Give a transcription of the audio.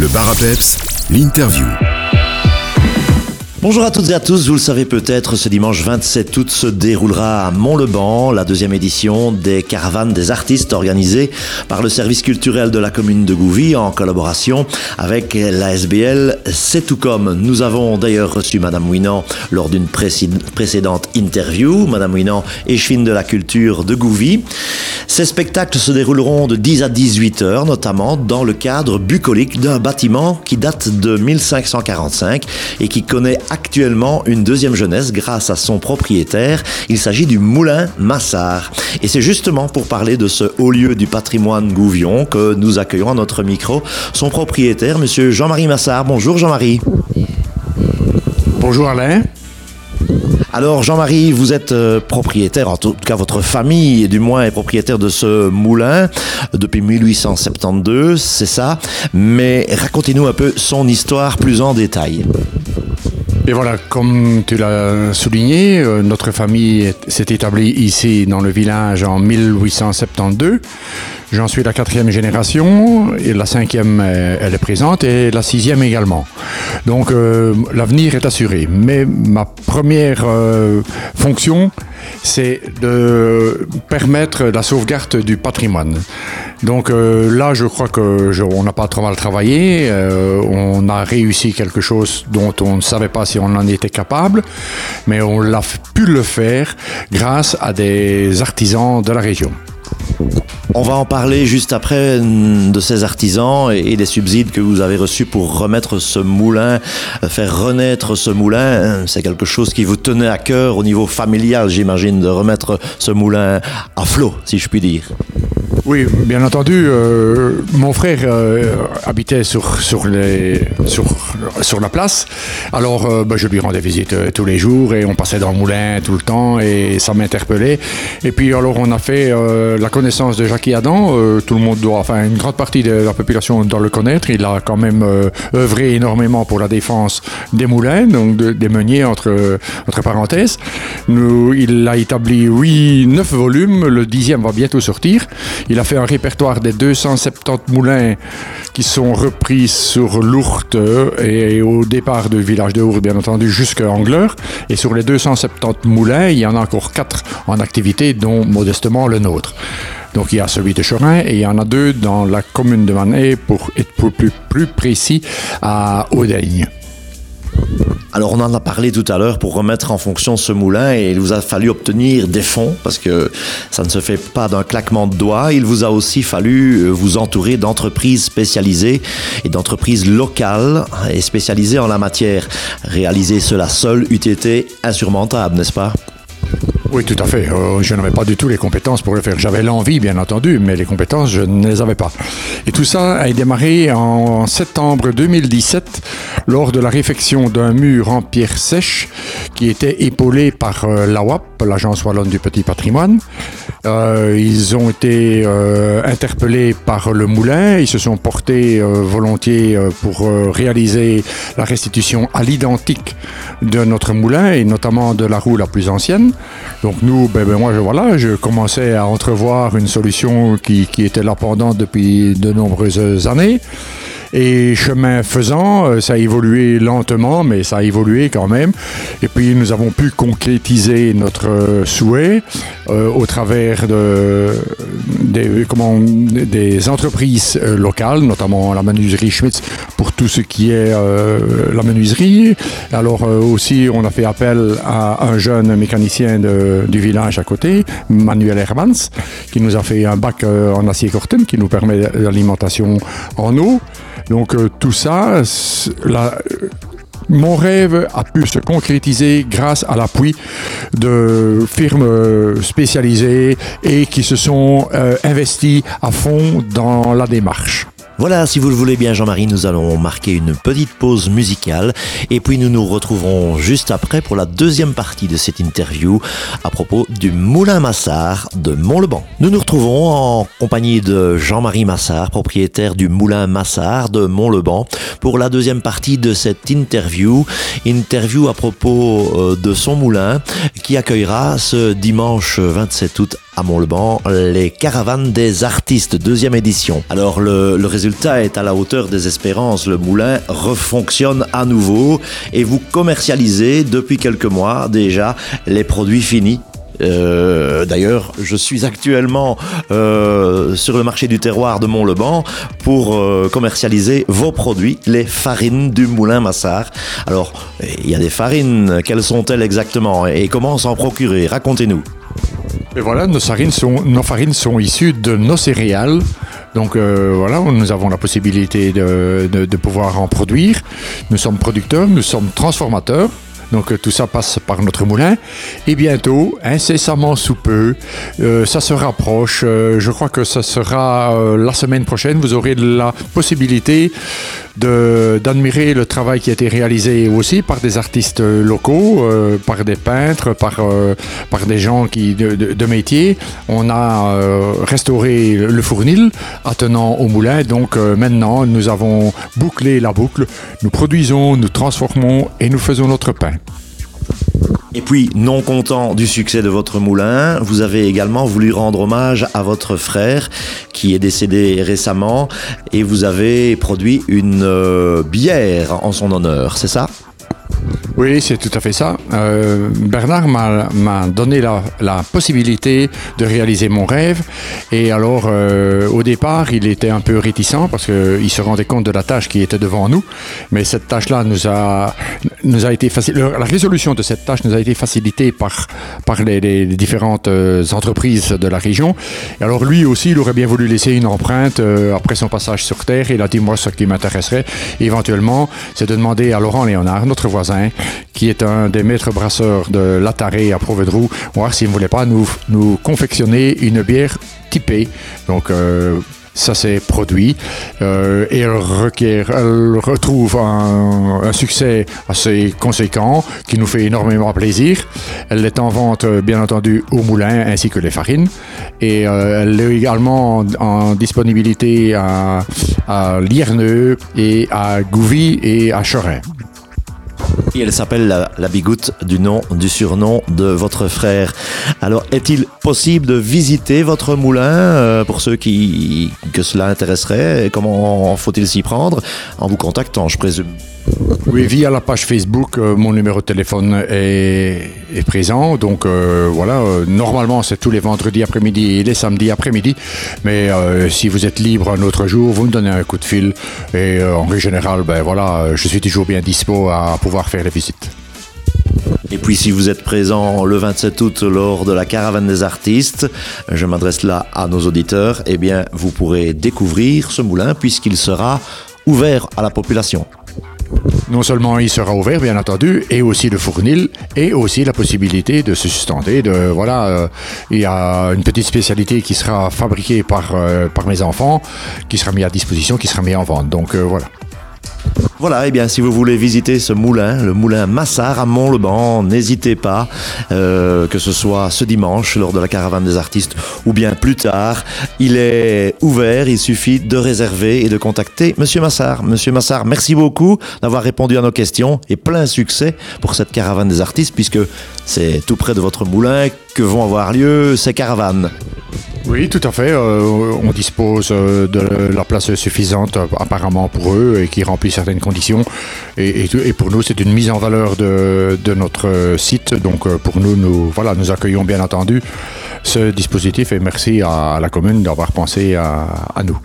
Le bar l'interview. Bonjour à toutes et à tous, vous le savez peut-être, ce dimanche 27 août se déroulera à Mont-le-Banc la deuxième édition des caravanes des artistes organisée par le service culturel de la commune de Gouvy en collaboration avec la SBL C'est tout comme. Nous avons d'ailleurs reçu Madame Winan lors d'une précédente interview. Madame Winan, échevine de la culture de Gouvy. Ces spectacles se dérouleront de 10 à 18 heures, notamment dans le cadre bucolique d'un bâtiment qui date de 1545 et qui connaît actuellement une deuxième jeunesse grâce à son propriétaire. Il s'agit du Moulin Massard. Et c'est justement pour parler de ce haut lieu du patrimoine Gouvion que nous accueillons à notre micro son propriétaire, monsieur Jean-Marie Massard. Bonjour Jean-Marie. Bonjour Alain. Alors Jean-Marie, vous êtes euh, propriétaire, en tout cas votre famille du moins est propriétaire de ce moulin depuis 1872, c'est ça. Mais racontez-nous un peu son histoire plus en détail. Et voilà, comme tu l'as souligné, euh, notre famille s'est établie ici dans le village en 1872. J'en suis la quatrième génération, et la cinquième, euh, elle est présente, et la sixième également. Donc euh, l'avenir est assuré. Mais ma première fonction, c'est de permettre la sauvegarde du patrimoine. Donc euh, là, je crois que on n'a pas trop mal travaillé. Euh, on a réussi quelque chose dont on ne savait pas si on en était capable, mais on l'a pu le faire grâce à des artisans de la région. On va en parler juste après de ces artisans et des subsides que vous avez reçus pour remettre ce moulin, euh, faire renaître ce moulin. C'est quelque chose qui vous tenait à cœur au niveau familial, j'imagine, de remettre ce moulin à flot, si je puis dire. Oui, bien entendu. Euh, mon frère euh, habitait sur, sur, les, sur, sur la place. Alors, euh, ben, je lui rendais visite tous les jours et on passait dans le moulin tout le temps et ça m'interpellait. Et puis, alors, on a fait la connaissance de Jacques Adam. tout le monde doit, enfin, une grande partie de la population doit le connaître. Il a quand même œuvré énormément pour la défense des moulins, donc des meuniers, entre, entre parenthèses. Nous, il a établi, oui, neuf volumes. Le dixième va bientôt sortir. Il a fait un répertoire des 270 moulins qui sont repris sur l'Ourthe et au départ du village de Ourthe, bien entendu, jusqu'à Angleur. Et sur les 270 moulins, il y en a encore quatre en activité, dont modestement le nôtre. Donc il y a celui de Chorin et il y en a deux dans la commune de Manet, pour être plus, plus précis, à Audaigne. Alors on en a parlé tout à l'heure pour remettre en fonction ce moulin et il vous a fallu obtenir des fonds parce que ça ne se fait pas d'un claquement de doigts. Il vous a aussi fallu euh, vous entourer d'entreprises spécialisées et d'entreprises locales et spécialisées en la matière. Réaliser cela seul eût été insurmontable, n'est-ce pas? Oui, tout à fait. Euh, je n'avais pas du tout les compétences pour le faire. J'avais l'envie, bien entendu, mais les compétences, je ne les avais pas. Et tout ça a démarré en septembre 2017 lors de la réfection d'un mur en pierre sèche qui était épaulé par euh, l'AWAP, l'Agence Wallonne du Petit Patrimoine. Euh, ils ont été interpellés par le moulin. Ils se sont portés volontiers pour réaliser la restitution à l'identique de notre moulin et notamment de la roue la plus ancienne. Donc nous, ben, ben, moi, je, voilà, je commençais à entrevoir une solution qui, qui était là pendant depuis de nombreuses années. Et chemin faisant, euh, ça a évolué lentement, mais ça a évolué quand même. Et puis nous avons pu concrétiser notre euh, souhait euh, au travers de, des, comment, des entreprises locales, notamment la menuiserie Schmitz pour tout ce qui est la menuiserie. Alors aussi, on a fait appel à un jeune mécanicien de, du village à côté, Manuel Hermans, qui nous a fait un bac en acier corten qui nous permet l'alimentation en eau. Donc euh, tout ça, mon rêve a pu se concrétiser grâce à l'appui de firmes spécialisées et qui se sont euh, investies à fond dans la démarche. Voilà, si vous le voulez bien Jean-Marie, nous allons marquer une petite pause musicale et puis nous nous retrouverons juste après pour la deuxième partie de cette interview à propos du Moulin Massard de Mont-le-Banc. Nous nous retrouvons en compagnie de Jean-Marie Massard, propriétaire du Moulin Massard de Mont-le-Banc pour la deuxième partie de cette interview, interview à propos euh, de son moulin qui accueillera ce dimanche 27 août à Mont-le-Ban, les caravanes des artistes, deuxième édition. Alors le, résultat est à la hauteur des espérances. Le moulin refonctionne à nouveau et vous commercialisez depuis quelques mois déjà les produits finis euh, D'ailleurs, je suis actuellement euh, sur le marché du terroir de Mont-le-Ban pour euh, commercialiser vos produits, les farines du moulin Massard. Alors, il y a des farines, quelles sont-elles exactement? Et comment s'en procurer? Racontez-nous. Et voilà, nos farines sont, issues de nos céréales. Donc euh, voilà, nous avons la possibilité de, de, pouvoir en produire. Nous sommes producteurs, nous sommes transformateurs. Donc euh, tout ça passe par notre moulin. Et bientôt, incessamment sous peu, euh, ça se rapproche. Je crois que ça sera la semaine prochaine. Vous aurez la possibilité d'admirer le travail qui a été réalisé aussi par des artistes locaux, euh, par des peintres, par, euh, par des gens qui, de, métier. On a euh, restauré le fournil attenant au moulin. Donc euh, maintenant, nous avons bouclé la boucle. Nous produisons, nous transformons et nous faisons notre pain. Et puis, non content du succès de votre moulin, vous avez également voulu rendre hommage à votre frère qui est décédé récemment et vous avez produit une euh, bière en son honneur, c'est ça? Oui, c'est tout à fait ça. Euh, Bernard m'a donné la, possibilité de réaliser mon rêve. Et alors, euh, au départ, il était un peu réticent parce qu'il se rendait compte de la tâche qui était devant nous. Mais cette tâche-là nous a, nous a été facile. La résolution de cette tâche nous a été facilitée par, par les, différentes euh, entreprises de la région. Et alors, lui aussi, il aurait bien voulu laisser une empreinte euh, après son passage sur Terre. Il a dit, moi, ce qui m'intéresserait éventuellement, c'est de demander à Laurent Léonard, notre voisin, qui est un des maîtres brasseurs de Lataré à Provedrou, voir s'il ne voulait pas nous, nous confectionner une bière typée. Donc, euh, ça s'est produit euh, et elle, retrouve un, succès assez conséquent qui nous fait énormément plaisir. Elle est en vente, euh, bien entendu, au moulin ainsi que les farines. Et elle est également en, en disponibilité à, à Lierneux et à Gouvy et à Chorin. Elle s'appelle la, bigoute du nom, du surnom de votre frère. Alors, est-il possible de visiter votre moulin euh, pour ceux qui que cela intéresserait? Comment faut-il s'y prendre? En vous contactant, je présume. Oui, via la page Facebook, euh, mon numéro de téléphone est, présent. Donc euh, voilà, euh, normalement c'est tous les vendredis après-midi et les samedis après-midi. Mais si vous êtes libre un autre jour, vous me donnez un coup de fil. Et en règle générale, ben voilà, je suis toujours bien dispo à pouvoir faire les visites. Et puis si vous êtes présent le 27 août lors de la caravane des artistes, je m'adresse là à nos auditeurs, eh bien vous pourrez découvrir ce moulin puisqu'il sera ouvert à la population. Non seulement il sera ouvert, bien entendu, et aussi le fournil, et aussi la possibilité de se sustenter. De, voilà, euh, il y a une petite spécialité qui sera fabriquée par, euh, par mes enfants, qui sera mise à disposition, qui sera mise en vente. Donc euh, voilà. Voilà, et bien si vous voulez visiter ce moulin, le moulin Massard à Mont-le-Ban, n'hésitez pas, euh, que ce soit ce dimanche lors de la caravane des artistes ou bien plus tard. Il est ouvert, il suffit de réserver et de contacter Monsieur Massard. Monsieur Massard, merci beaucoup d'avoir répondu à nos questions et plein succès pour cette caravane des artistes puisque c'est tout près de votre moulin que vont avoir lieu ces caravanes. Oui, tout à fait. euh, on dispose euh, de la place suffisante euh, apparemment pour eux et qui remplit certaines conditions. Et, pour nous, c'est une mise en valeur de, notre site. Donc pour nous, nous, voilà, nous accueillons bien entendu ce dispositif et merci à la commune d'avoir pensé à nous.